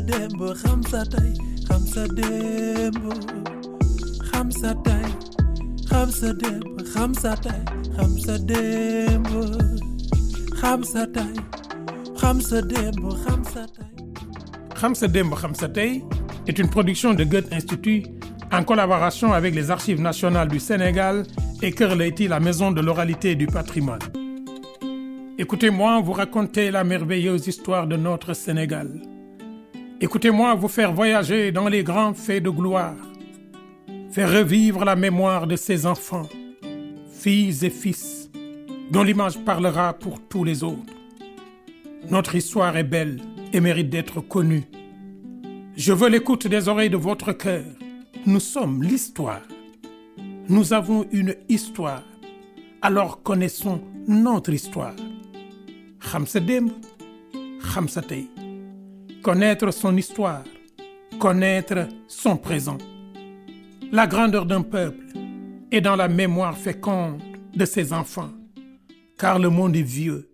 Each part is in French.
Dembo, Hamza Tay, Hamza Dembo, Hamza Tay, Hamza Dembo, Hamza Tay, Hamza Dembo, Hamza Tay, Hamza Dembo, Hamza Tay. Hamza Dembo, Hamza Tay est une production de Goethe Institut en collaboration avec les Archives nationales du Sénégal et Leyti, la maison de l'oralité et du patrimoine. Écoutez-moi vous raconter la merveilleuse histoire de notre Sénégal. Écoutez-moi vous faire voyager dans les grands faits de gloire, faire revivre la mémoire de ces enfants, filles et fils, dont l'image parlera pour tous les autres. Notre histoire est belle et mérite d'être connue. Je veux l'écoute des oreilles de votre cœur. Nous sommes l'histoire. Nous avons une histoire. Alors connaissons notre histoire. xam sa connaître son histoire connaître son présent. La grandeur d'un peuple est dans la mémoire féconde de ses enfants car le monde est vieux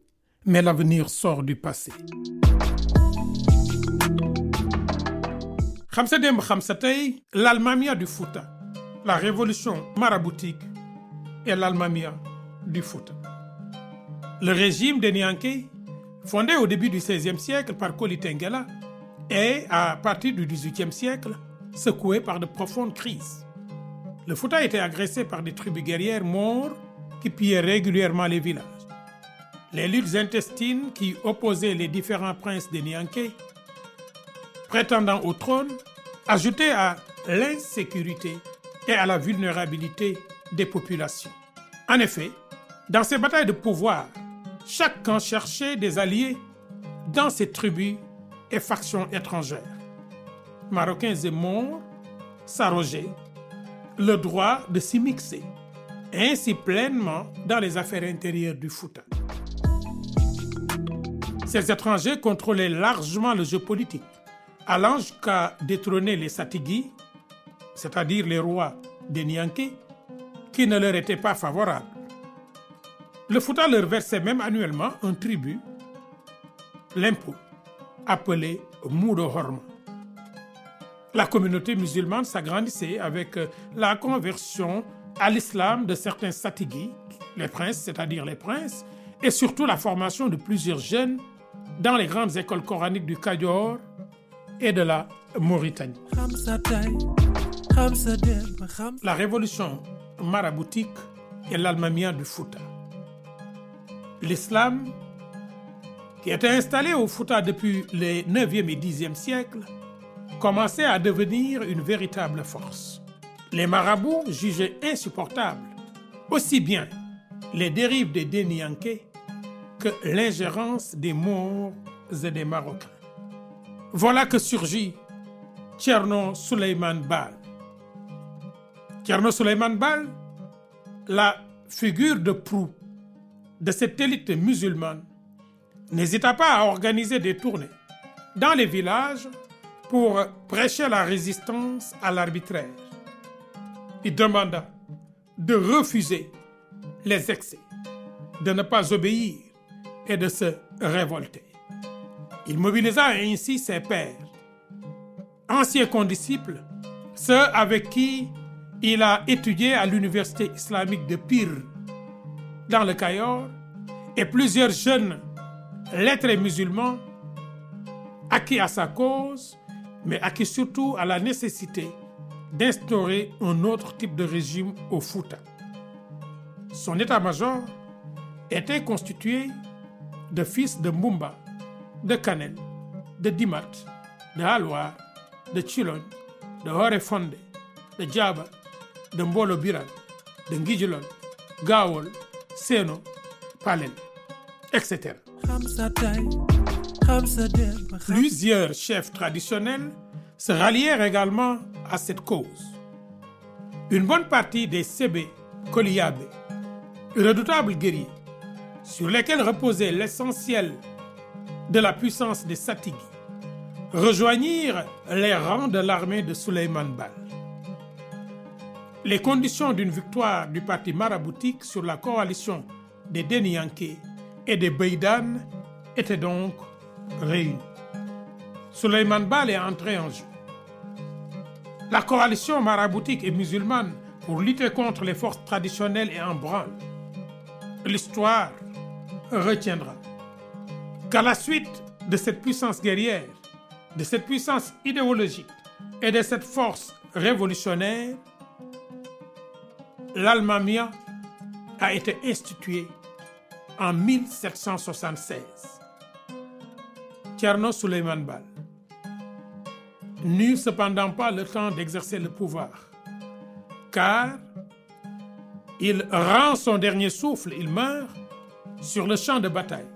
mais l'avenir sort du passé. Xam sa démb xam sa tey l'Almamia du Fouta la révolution maraboutique et l'Almamia du Fouta. Le régime des Nianké, fondé au début du XVIe siècle par Koli Tengela, est, à partir du XVIIIe siècle, secoué par de profondes crises. Le Fouta était agressé par des tribus guerrières mortes qui pillaient régulièrement les villages. Les luttes intestines qui opposaient les différents princes des Nianké, prétendant au trône, ajoutaient à l'insécurité et à la vulnérabilité des populations. En effet, dans ces batailles de pouvoir, chaque camp cherchait des alliés dans ses tribus et factions étrangères. Marocains et Maures s'arrogeaient le droit de s'y mixer, ainsi pleinement dans les affaires intérieures du Fouta. Ces étrangers contrôlaient largement le jeu politique, allant jusqu'à détrôner les Satigui, c'est-à-dire les rois des Nianké, qui ne leur étaient pas favorables. Le Fouta leur versait même annuellement un tribut, l'impôt, appelé Moudo Horma. La communauté musulmane s'agrandissait avec la conversion à l'islam de certains satigui, les princes, c'est-à-dire les princes, et surtout la formation de plusieurs jeunes dans les grandes écoles coraniques du Kayor et de la Mauritanie. La révolution maraboutique et l'Almamia du Fouta. L'islam, qui était installé au Fouta depuis les 9e et 10e siècles, commençait à devenir une véritable force. Les marabouts jugeaient insupportables aussi bien les dérives des Dénianké que l'ingérence des Maures et des Marocains. Voilà que surgit Tcherno Suleiman Bal. Tcherno Suleiman Bal, la figure de proue de cette élite musulmane, n'hésita pas à organiser des tournées dans les villages pour prêcher la résistance à l'arbitraire. Il demanda de refuser les excès, de ne pas obéir et de se révolter. Il mobilisa ainsi ses pairs, anciens condisciples, ceux avec qui il a étudié à l'université islamique de Pire, dans le Cayor, et plusieurs jeunes lettrés musulmans acquis à sa cause, mais acquis surtout à la nécessité d'instaurer un autre type de régime au Fouta. Son état-major était constitué de fils de Mbumba, de Kanel, de Dimat, de Halwar, de Chilon, de Horefonde, de Djaba, de Mbolo Biran, de Ngijilon, Gawol, Seno, Palel, etc. Plusieurs chefs traditionnels se rallièrent également à cette cause. Une bonne partie des Sébé, Koliabé, redoutables guerriers, sur lesquels reposait l'essentiel de la puissance des Satigui, rejoignirent les rangs de l'armée de Suleiman Bal. Les conditions d'une victoire du parti maraboutique sur la coalition des Dénianké et des Beidan étaient donc réunies. Suleiman Bal est entré en jeu. La coalition maraboutique et musulmane pour lutter contre les forces traditionnelles est en branle. L'histoire retiendra qu'à la suite de cette puissance guerrière, de cette puissance idéologique et de cette force révolutionnaire, l'Almamia a été instituée en 1776. Tcherno Suleiman Bal n'eut cependant pas le temps d'exercer le pouvoir, car il rend son dernier souffle, il meurt sur le champ de bataille,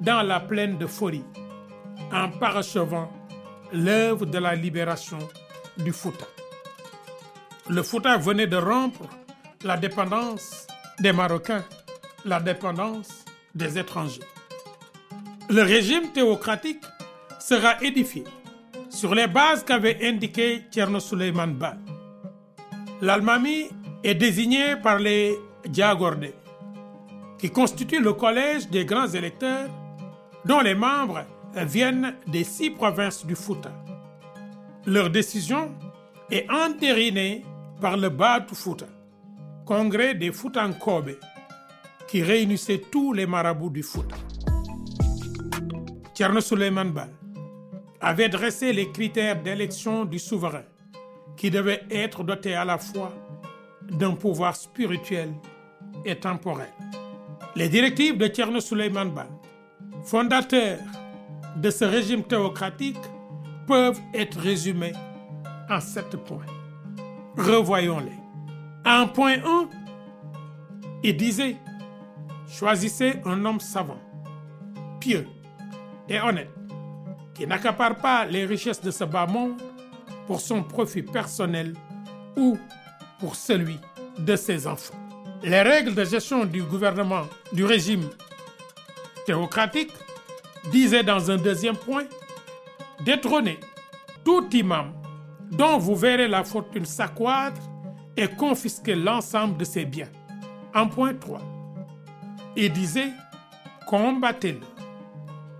dans la plaine de Fori, en parachevant l'œuvre de la libération du Fouta. Le Fouta venait de rompre la dépendance des Marocains, la dépendance des étrangers. Le régime théocratique sera édifié sur les bases qu'avait indiqué Tcherno Suleiman Bal. L'Almami est désigné par les Diagordés, qui constituent le collège des grands électeurs dont les membres viennent des six provinces du Fouta. Leur décision est entérinée par le Batu Fouta, congrès des Foutankobe, qui réunissait tous les marabouts du Fouta. Tcherno Suleiman Bal avait dressé les critères d'élection du souverain, qui devait être doté à la fois d'un pouvoir spirituel et temporel. Les directives de Tcherno Suleiman Bal, fondateur de ce régime théocratique, peuvent être résumées en sept points. Revoyons-les. En point 1, il disait Choisissez un homme savant, pieux et honnête, qui n'accapare pas les richesses de ce bas monde pour son profit personnel ou pour celui de ses enfants. Les règles de gestion du gouvernement du régime théocratique disaient dans un deuxième point détrôner tout imam dont vous verrez la fortune s'accroître et confisquer l'ensemble de ses biens. En point 3, il disait combattez-le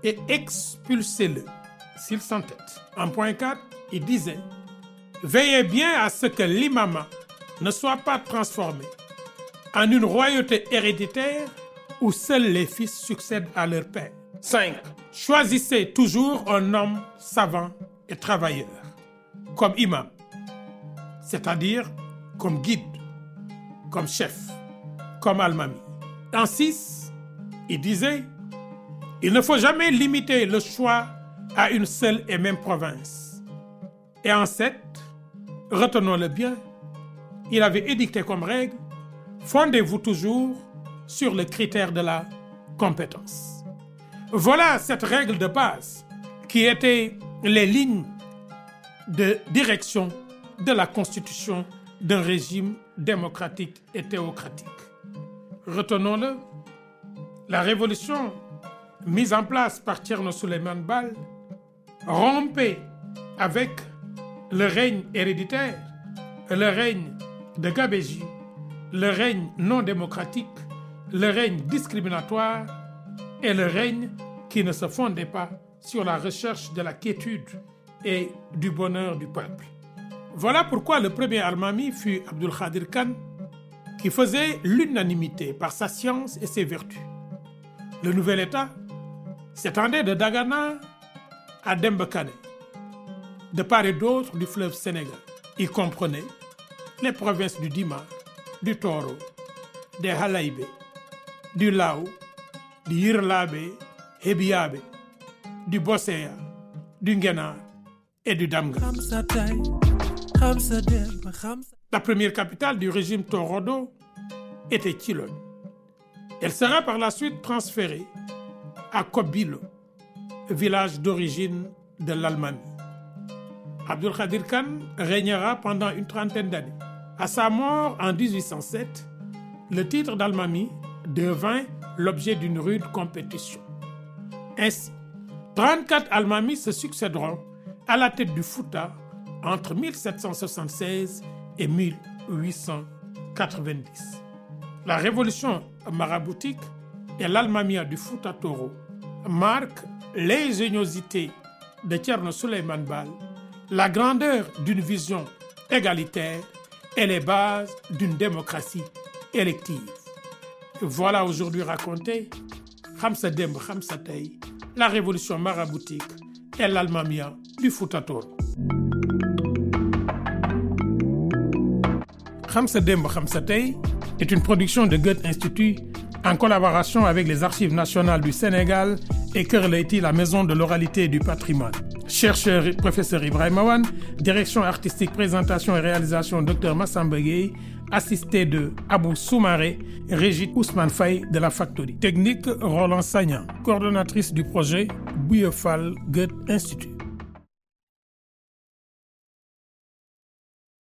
et expulsez-le s'il s'entête. En point 4, il disait veillez bien à ce que l'imama ne soit pas transformé en une royauté héréditaire où seuls les fils succèdent à leur père. 5. Choisissez toujours un homme savant et travailleur comme imam, c'est-à-dire comme guide, comme chef, comme almami. En 6, il disait, il ne faut jamais limiter le choix à une seule et même province. Et en 7, retenons-le bien, il avait édicté comme règle, fondez-vous toujours sur le critère de la compétence. Voilà cette règle de base qui était les lignes de direction de la constitution d'un régime démocratique et théocratique. Retenons-le, la révolution mise en place par Tcherno Suleiman Bal rompait avec le règne héréditaire, le règne de Gabéji, le règne non démocratique, le règne discriminatoire et le règne qui ne se fondait pas sur la recherche de la quiétude et du bonheur du peuple. Voilà pourquoi le premier Almami fut Abdul Khadir Khan, qui faisait l'unanimité par sa science et ses vertus. Le nouvel État s'étendait de Dagana à Dembekane, de part et d'autre du fleuve Sénégal. Il comprenait les provinces du Dima, du Toro, des Halaïbé, du Lao, du Yirlabe, Hebiabe, du Bosséa, du Ngenar et du Damga. La première capitale du régime Torodo était Chilon. Elle sera par la suite transférée à Kobilo, village d'origine de l'Allemagne. Abdul Khadir Khan régnera pendant une trentaine d'années. À sa mort en 1807, le titre d'Almami devint l'objet d'une rude compétition. Ainsi, 34 Almamis se succéderont à la tête du Fouta entre 1776 et 1890. La révolution maraboutique et l'Almamia du Fouta Toro marquent l'ingéniosité de Tcherno Suleiman Bal, la grandeur d'une vision égalitaire et les bases d'une démocratie élective. Voilà aujourd'hui raconté Khamsa Demb Khamsa Tey, la révolution maraboutique et l'Almamia du Fouta Toro. Khamsa Demb Khamsa Tey est une production de Goethe Institut en collaboration avec les Archives nationales du Sénégal et Kër Leyti, la maison de l'oralité et du patrimoine. Chercheur et professeur Ibrahim Awan, direction artistique, présentation et réalisation Dr Massamba assisté de Abou Soumaré, Régit Ousmane Faye de la Factory. Technique Roland Sagnan, coordonnatrice du projet Bouillefal Goethe Institut.